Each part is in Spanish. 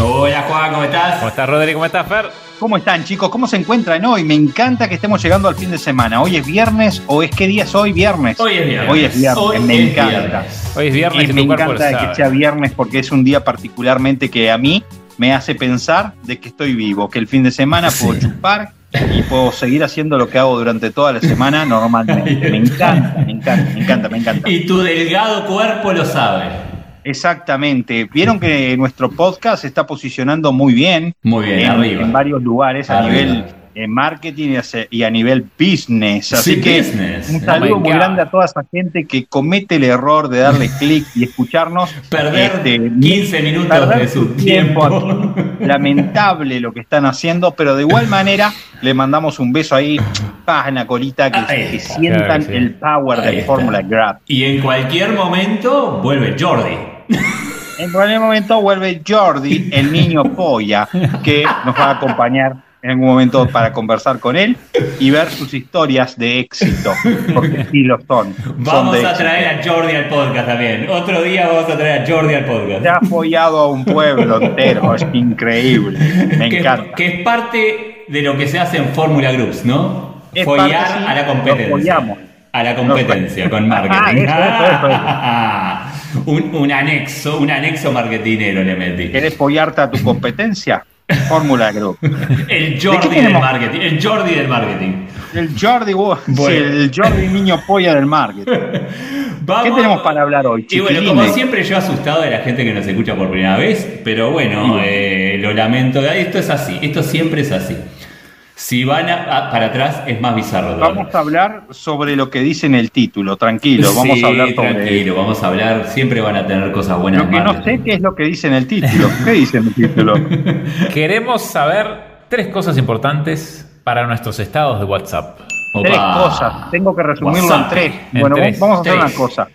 Hola Juan, ¿cómo estás? ¿Cómo estás Rodrigo? ¿Cómo estás Fer? ¿Cómo están chicos? ¿Cómo se encuentran hoy? Me encanta que estemos llegando al fin de semana. ¿Hoy es viernes o es qué día es hoy? Viernes. Hoy es viernes. Hoy es viernes, Hoy me es encanta. viernes. Hoy es viernes Y y, me encanta sabe. que sea viernes porque es un día particularmente que a mí me hace pensar de que estoy vivo, que el fin de semana puedo chupar y puedo seguir haciendo lo que hago durante toda la semana normalmente. Me encanta, me encanta, me encanta, me encanta. Y tu delgado cuerpo lo sabe. Exactamente. Vieron que nuestro podcast se está posicionando muy bien. Muy bien, en, arriba. en varios lugares a Arriba. nivel eh, marketing y a, se- nivel business. Así Sí, que business. un Oh saludo my muy God. grande a toda esa gente que comete el error de darle clic y escucharnos. Perder Este, 15 minutos de su tiempo. Lamentable lo que están haciendo, pero de igual manera le mandamos un beso ahí pa, en la colita que, Ahí está. sientan Claro que sí. el power Ahí está. Fórmula Grab. Y en cualquier momento vuelve Jordi. En cualquier momento vuelve Jordi, el niño polla, que nos va a acompañar en algún momento para conversar con él y ver sus historias de éxito, porque sí lo son. son Vamos de a éxito. traer a Jordi al podcast también. Otro día vamos a traer a Jordi al podcast. Se ha follado a un pueblo entero, es increíble, me que, encanta. que es parte de lo que se hace en Fórmula Groups, ¿no? Es Follar parte, sí, a la competencia. A la competencia con marketing. Ah, un, un anexo, un anexo marketinero le metí. ¿Querés follarte a tu competencia? Fórmula Group. El ¿De qué Jordi del marketing. El Jordi del marketing. El Jordi, sí, el Jordi niño polla del marketing. Vamos- ¿Qué tenemos para hablar hoy, Y bueno, como siempre, yo asustado de la gente que nos escucha por primera vez, pero bueno, eh, lo lamento. Esto es así, esto siempre es así. Si van a- a- para atrás, es más bizarro. todavía. Vamos a hablar sobre lo que dice en el título, tranquilo, vamos Sí, a hablar sobre tranquilo, vamos a hablar. Siempre van a tener cosas buenas. Lo que no sé qué es lo que dice en el título. ¿Qué dice en el título? Queremos saber tres cosas importantes para nuestros estados de WhatsApp. Opa. Tres cosas. Tengo que resumirlo WhatsApp. en tres. En bueno, tres. vamos a hacer Tres. una cosa.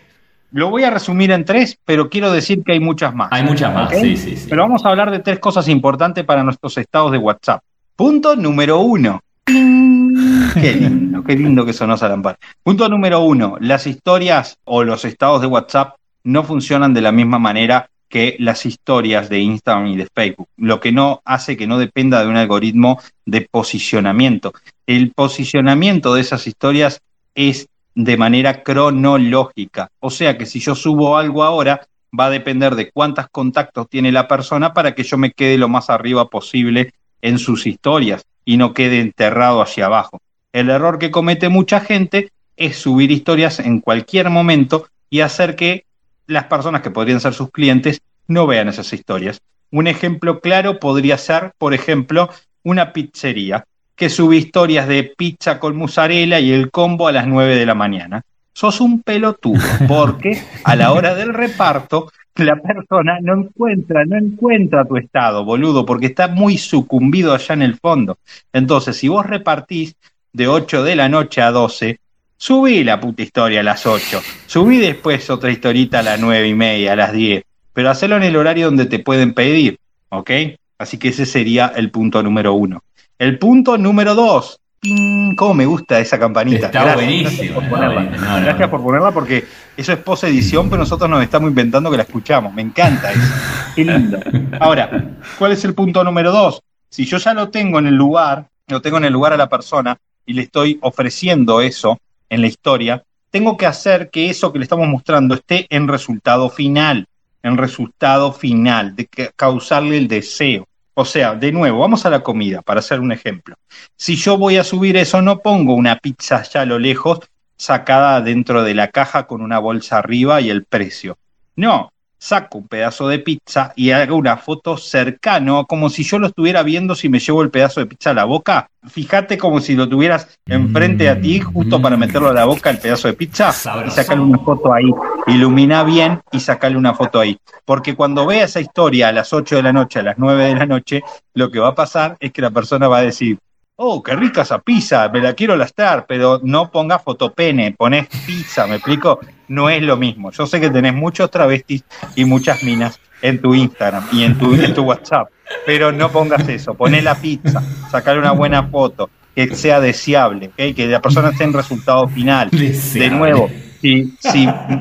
Lo voy a resumir en tres, pero quiero decir que hay muchas más. Hay muchas más, sí, sí, sí. Pero vamos a hablar de tres cosas importantes para nuestros estados de WhatsApp. Punto número uno. Qué lindo, qué lindo que sonó esa lámpara. Punto número uno. Las historias o los estados de WhatsApp no funcionan de la misma manera que las historias de Instagram y de Facebook, lo que no hace que no dependa de un algoritmo de posicionamiento. El posicionamiento de esas historias es de manera cronológica, o sea que si yo subo algo ahora, va a depender de cuántos contactos tiene la persona para que yo me quede lo más arriba posible en sus historias y no quede enterrado hacia abajo. El error que comete mucha gente es subir historias en cualquier momento y hacer que las personas que podrían ser sus clientes no vean esas historias. Un ejemplo claro podría ser, por ejemplo, una pizzería que sube historias de pizza con mozzarella y el combo a las 9 de la mañana. Sos un pelotudo, porque a la hora del reparto la persona no encuentra, no encuentra tu estado, boludo, porque está muy sucumbido allá en el fondo. Entonces, si vos repartís de 8 de la noche a 12, subí la puta historia a las 8, subí después otra historita a las 9 y media, a las 10, pero hacelo en el horario donde te pueden pedir, ¿ok? Así que ese sería el punto número uno. El punto número dos. ¡Ting! ¿Cómo me gusta esa campanita? Está buenísimo, Gracias por ponerla. buenísimo. No, no, Gracias no. por ponerla porque eso es post edición, pero nosotros nos estamos inventando que la escuchamos. Me encanta eso. Qué lindo. Ahora, ¿cuál es el punto número dos? Si yo ya lo tengo en el lugar, lo tengo en el lugar a la persona y le estoy ofreciendo eso en la historia, tengo que hacer que eso que le estamos mostrando esté en resultado final, en resultado final, de que- causarle el deseo. O sea, de nuevo, vamos a la comida, para hacer un ejemplo. Si yo voy a subir eso, no pongo una pizza allá a lo lejos, sacada dentro de la caja con una bolsa arriba y el precio. No, saco un pedazo de pizza y hago una foto cercano, como si yo lo estuviera viendo si me llevo el pedazo de pizza a la boca. Fíjate como si lo tuvieras enfrente a ti, justo para meterlo a la boca el pedazo de pizza y sacarle una foto ahí. Ilumina bien y sacarle una foto ahí. Porque cuando vea esa historia a las 8 de la noche, a las 9 de la noche, lo que va a pasar es que la persona va a decir, oh, qué rica esa pizza, me la quiero lastar, pero no pongas fotopene, pones pizza, ¿me explico? No es lo mismo. Yo sé que tenés muchos travestis y muchas minas en tu Instagram y en tu, en tu WhatsApp, pero no pongas eso, poné la pizza, sacar una buena foto, que sea deseable, que la persona esté en resultado final. De nuevo, si,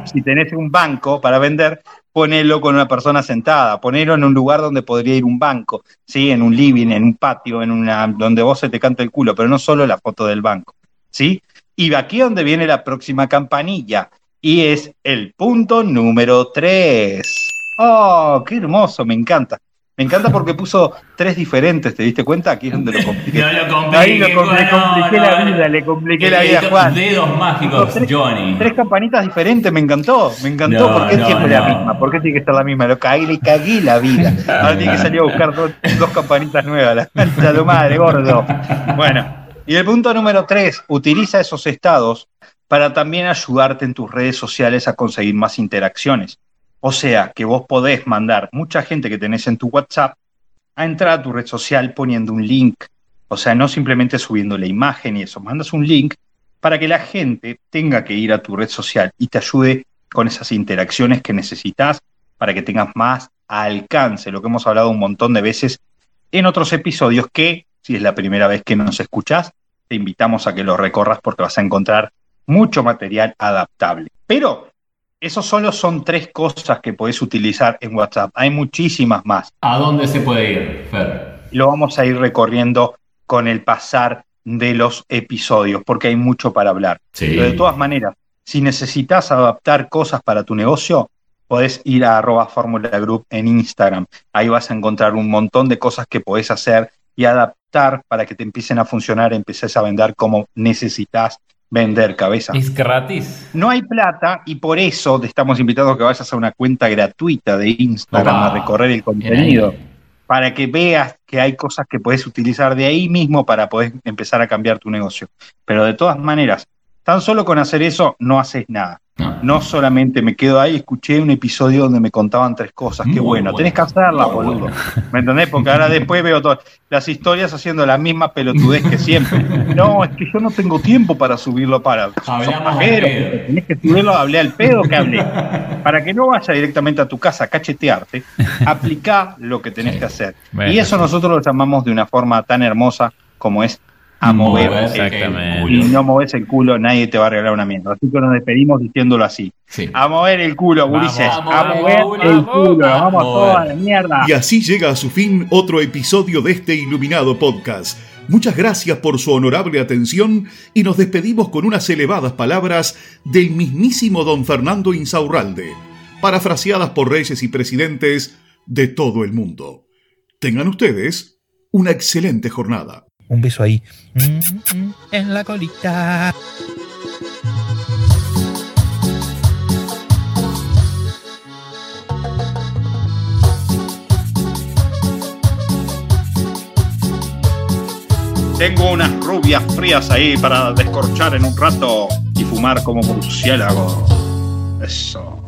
si, tenés un banco para vender, ponelo con una persona sentada, ponelo en un lugar donde podría ir un banco, ¿sí? en un living, en un patio, en una donde vos se te canta el culo, pero no solo la foto del banco. ¿sí? Y aquí es donde viene la próxima campanilla, y es el punto número 3. ¡Oh, qué hermoso! Me encanta. Me encanta porque puso tres diferentes, ¿te diste cuenta? Aquí es donde lo compliqué. No lo. Ahí lo com- le compliqué no, la no. vida, le compliqué la vida a Juan. Dedos mágicos, Tres- Johnny. Tres campanitas diferentes, me encantó, me encantó. No, ¿Por qué siempre la misma? ¿Por qué tiene que estar la misma? Lo cagué, le cagué la vida. Ahora tiene que salir a buscar dos, dos campanitas nuevas, la tu madre, gordo. Bueno, y el punto número tres, utiliza esos estados para también ayudarte en tus redes sociales a conseguir más interacciones. O sea, que vos podés mandar mucha gente que tenés en tu WhatsApp a entrar a tu red social poniendo un link. O sea, no simplemente subiendo la imagen y eso, mandas un link para que la gente tenga que ir a tu red social y te ayude con esas interacciones que necesitas para que tengas más alcance, lo que hemos hablado un montón de veces en otros episodios que, si es la primera vez que nos escuchás, te invitamos a que lo recorras porque vas a encontrar mucho material adaptable. Pero esos solo son tres cosas que podés utilizar en WhatsApp. Hay muchísimas más ¿A dónde se puede ir, Fer? lo vamos a ir recorriendo con el pasar de los episodios, porque hay mucho para hablar. Sí. Pero de todas maneras, si necesitas adaptar cosas para tu negocio, podés ir a arroba Fórmula Group en Instagram. Ahí vas a encontrar un montón de cosas que podés hacer y adaptar para que te empiecen a funcionar, empieces a vender como necesitas vender cabeza. ¿Es gratis? No hay plata y por eso te estamos invitando a que vayas a una cuenta gratuita de Instagram Opa. a recorrer el contenido para que veas que hay cosas que puedes utilizar de ahí mismo para poder empezar a cambiar tu negocio. Pero de todas maneras, tan solo con hacer eso no haces nada. No. Solamente me quedo ahí, escuché un episodio donde me contaban tres cosas. Qué bueno, bueno. tenés que hacerlas, Muy boludo. bueno. ¿Me entendés? Porque ahora después veo todas las historias haciendo la misma pelotudez que siempre. No, es que yo no tengo tiempo para subirlo para. Hablamos pajero, tenés que subirlo, hablé al pedo que hablé. Para que no vaya directamente a tu casa a cachetearte, aplica lo que tenés Sí. que hacer. Bueno, y eso nosotros lo llamamos de una forma tan hermosa como es a mover. Mover Exactamente. el culo. no moves el culo, nadie te va a regalar una mierda. Así que nos despedimos diciéndolo así. Sí. A mover el culo, gurises. vamos, A mover vamos, el culo. Vamos vamos. toda la mierda. Y así llega a su fin otro episodio de este iluminado podcast. Muchas gracias por su honorable atención y nos despedimos con unas elevadas palabras del mismísimo don Fernando Insaurralde, parafraseadas por reyes y presidentes de todo el mundo. Tengan ustedes una excelente jornada. Un beso ahí. Mm, mm, En la colita. Tengo unas rubias frías ahí para descorchar en un rato y fumar como murciélago. Eso.